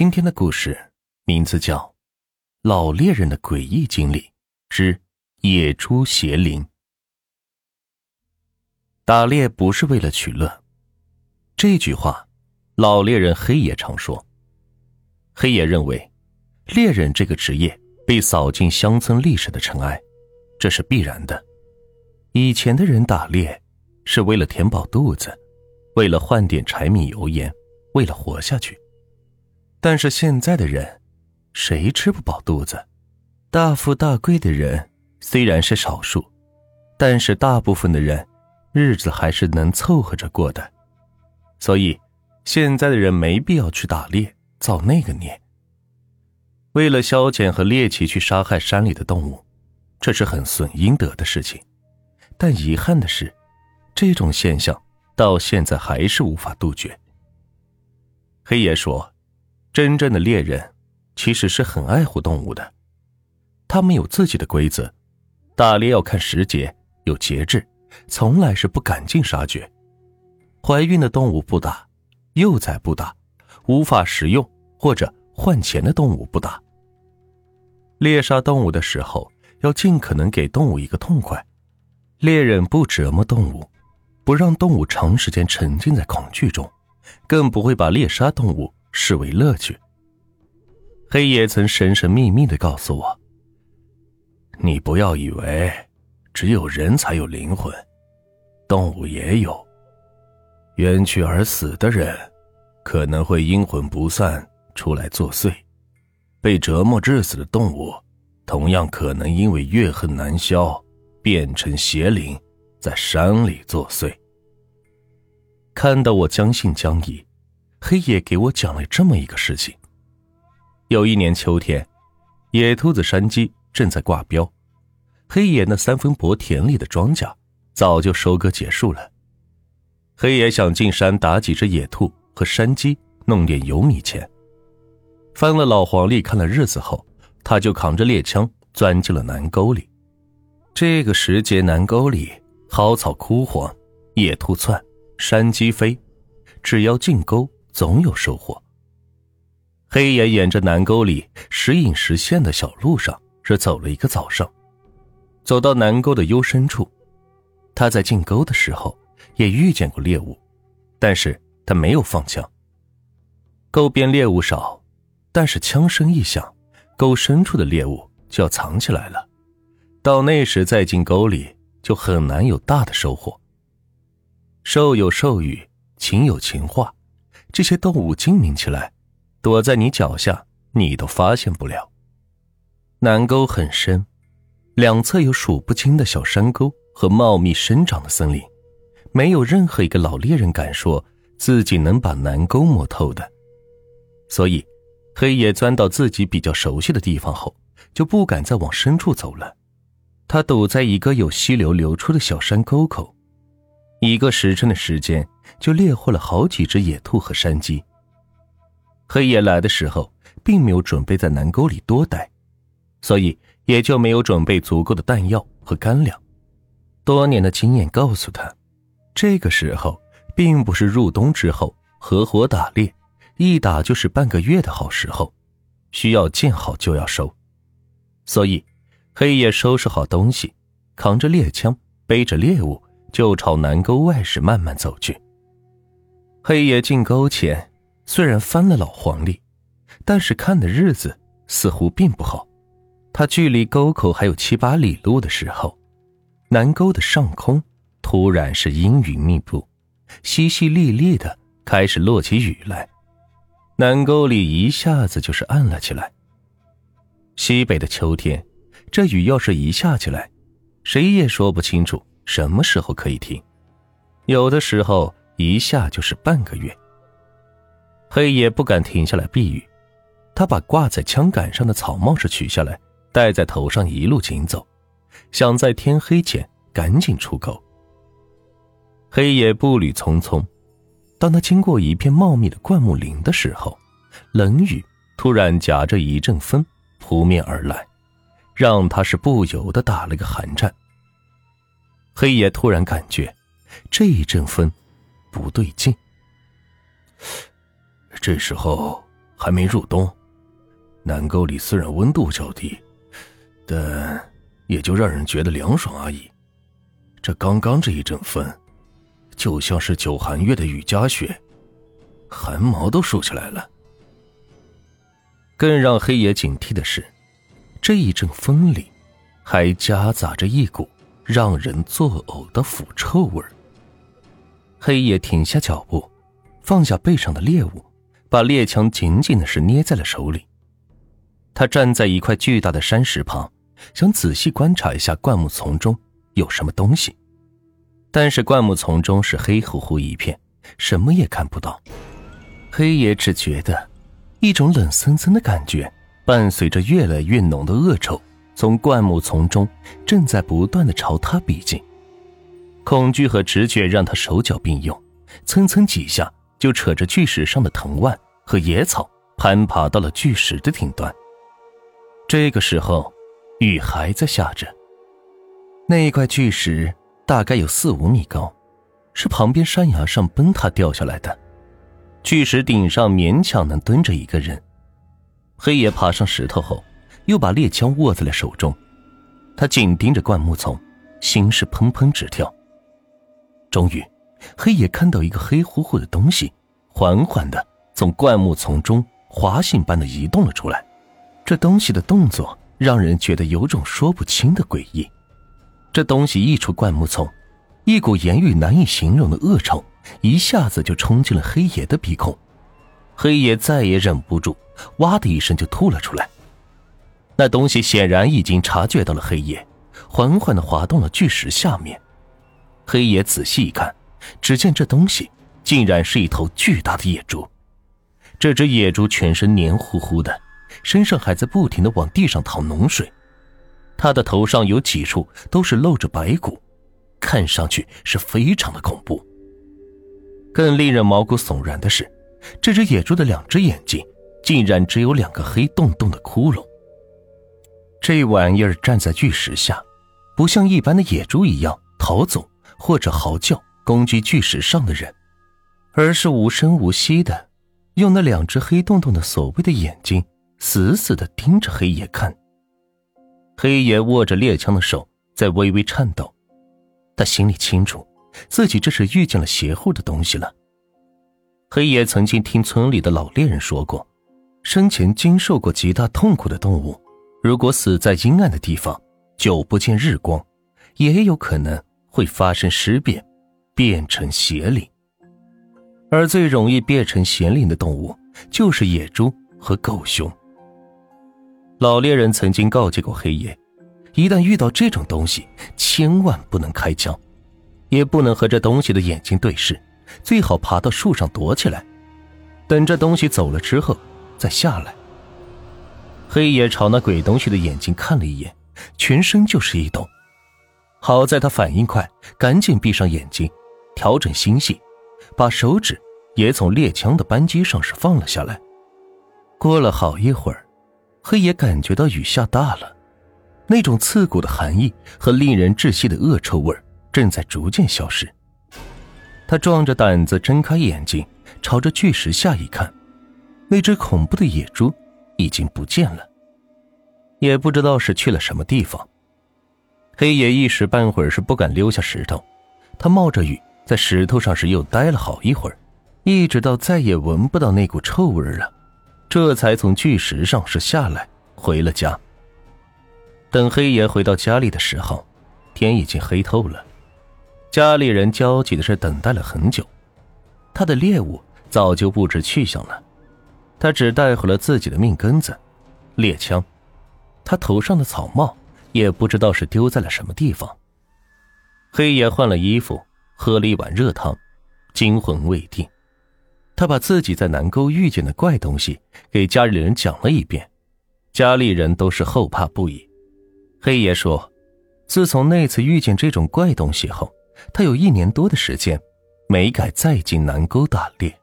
今天的故事名字叫《老猎人的诡异经历之野猪邪灵》。打猎不是为了取乐，这句话，老猎人黑野常说。黑野认为，猎人这个职业被扫进乡村历史的尘埃，这是必然的。以前的人打猎是为了填饱肚子，为了换点柴米油盐，为了活下去。但是现在的人，谁吃不饱肚子？大富大贵的人虽然是少数，但是大部分的人日子还是能凑合着过的。所以，现在的人没必要去打猎造那个孽。为了消遣和猎奇去杀害山里的动物，这是很损阴德的事情。但遗憾的是，这种现象到现在还是无法杜绝。黑爷说。真正的猎人，其实是很爱护动物的。他们有自己的规则，打猎要看时节，有节制，从来是不赶尽杀绝。怀孕的动物不打，幼崽不打，无法食用或者换钱的动物不打。猎杀动物的时候，要尽可能给动物一个痛快。猎人不折磨动物，不让动物长时间沉浸在恐惧中，更不会把猎杀动物。视为乐趣。黑爷曾神神秘秘的告诉我：“你不要以为只有人才有灵魂，动物也有。冤屈而死的人，可能会阴魂不散出来作祟；被折磨致死的动物，同样可能因为怨恨难消，变成邪灵，在山里作祟。”看到我将信将疑。黑野给我讲了这么一个事情：有一年秋天，野兔子山鸡正在挂标，黑野那三分薄田里的庄稼早就收割结束了。黑野想进山打几只野兔和山鸡，弄点油米钱。翻了老黄历，看了日子后，他就扛着猎枪钻进了南沟里。这个时节，南沟里蒿草枯黄，野兔窜，山鸡飞，只要进沟。总有收获。黑爷沿着南沟里时隐时现的小路上，是走了一个早上。走到南沟的幽深处，他在进沟的时候也遇见过猎物，但是他没有放枪。沟边猎物少，但是枪声一响，沟深处的猎物就要藏起来了。到那时再进沟里，就很难有大的收获。兽有兽语，禽有禽话。这些动物精明起来，躲在你脚下，你都发现不了。南沟很深，两侧有数不清的小山沟和茂密生长的森林，没有任何一个老猎人敢说自己能把南沟摸透的。所以，黑野钻到自己比较熟悉的地方后，就不敢再往深处走了。他堵在一个有溪流流出的小山沟口，一个时辰的时间。就猎获了好几只野兔和山鸡。黑夜来的时候，并没有准备在南沟里多待，所以也就没有准备足够的弹药和干粮。多年的经验告诉他，这个时候并不是入冬之后合伙打猎，一打就是半个月的好时候，需要见好就要收。所以，黑夜收拾好东西，扛着猎枪，背着猎物，就朝南沟外室慢慢走去。黑爷进沟前，虽然翻了老黄历，但是看的日子似乎并不好。他距离沟口还有七八里路的时候，南沟的上空突然是阴云密布，淅淅沥沥的开始落起雨来，南沟里一下子就是暗了起来。西北的秋天，这雨要是一下起来，谁也说不清楚什么时候可以停，有的时候。一下就是半个月。黑爷不敢停下来避雨，他把挂在枪杆上的草帽是取下来，戴在头上，一路行走，想在天黑前赶紧出口。黑爷步履匆匆，当他经过一片茂密的灌木林的时候，冷雨突然夹着一阵风扑面而来，让他是不由得打了个寒战。黑爷突然感觉，这一阵风。不对劲。这时候还没入冬。南沟里虽然温度较低，但也就让人觉得凉爽而已。这刚刚这一阵风，就像是九寒月的雨夹雪，汗毛都竖起来了。更让黑爷警惕的是，这一阵风里还夹杂着一股让人作呕的腐臭味儿黑爷停下脚步，放下背上的猎物，把猎枪紧紧的是捏在了手里。他站在一块巨大的山石旁，想仔细观察一下灌木丛中有什么东西，但是灌木丛中是黑乎乎一片，什么也看不到。黑爷只觉得一种冷森森的感觉，伴随着越来越浓的恶臭，从灌木丛中正在不断的朝他逼近。恐惧和直觉让他手脚并用，蹭蹭几下就扯着巨石上的藤蔓和野草，攀爬到了巨石的顶端。这个时候，雨还在下着。那一块巨石大概有四五米高，是旁边山崖上崩塌掉下来的。巨石顶上勉强能蹲着一个人。黑爷爬上石头后，又把猎枪握在了手中。他紧盯着灌木丛，心是砰砰直跳。终于，黑爷看到一个黑乎乎的东西，缓缓的从灌木丛中滑行般的移动了出来。这东西的动作让人觉得有种说不清的诡异。这东西一出灌木丛，一股言语难以形容的恶臭一下子就冲进了黑爷的鼻孔。黑爷再也忍不住，哇的一声就吐了出来。那东西显然已经察觉到了黑爷，缓缓的滑动了巨石下面。黑爷仔细一看，只见这东西竟然是一头巨大的野猪。这只野猪全身黏糊糊的。身上还在不停的往地上淌脓水，它的头上有几处都是露着白骨，看上去是非常的恐怖。更令人毛骨悚然的是，这只野猪的两只眼睛竟然只有两个黑洞洞的窟窿。这玩意儿站在巨石下，不像一般的野猪一样逃走或者嚎叫攻击巨石上的人，而是无声无息的用那两只黑洞洞的所谓的眼睛。死死的盯着黑爷看。黑爷握着猎枪的手在微微颤抖，他心里清楚，自己这是遇见了邪乎的东西了。黑爷曾经听村里的老猎人说过，生前经受过极大痛苦的动物，如果死在阴暗的地方，久不见日光，也有可能会发生尸变，变成邪灵。而最容易变成邪灵的动物，就是野猪和狗熊。老猎人曾经告诫过黑夜，一旦遇到这种东西，千万不能开枪，也不能和这东西的眼睛对视，最好爬到树上躲起来，等这东西走了之后再下来。黑爷朝那鬼东西的眼睛看了一眼，全身就是一抖。好在他反应快，赶紧闭上眼睛，调整心性，把手指也从猎枪的扳机上是放了下来。过了好一会儿。黑爷感觉到雨下大了，那种刺骨的寒意和令人窒息的恶臭味正在逐渐消失。他壮着胆子睁开眼睛，朝着巨石下一看，那只恐怖的野猪已经不见了，也不知道是去了什么地方。黑爷一时半会儿是不敢溜下石头，他冒着雨在石头上是又待了好一会儿，一直到再也闻不到那股臭味了。这才从巨石上是下来，回了家。等黑爷回到家里的时候，天已经黑透了。家里人焦急的是等待了很久，他的猎物早就不知去向了。他只带回了自己的命根子，猎枪。他头上的草帽也不知道是丢在了什么地方。黑爷换了衣服，喝了一碗热汤，惊魂未定。他把自己在南沟遇见的怪东西给家里人讲了一遍，家里人都是后怕不已。黑爷说，自从那次遇见这种怪东西后，他有一年多的时间没敢再进南沟打猎。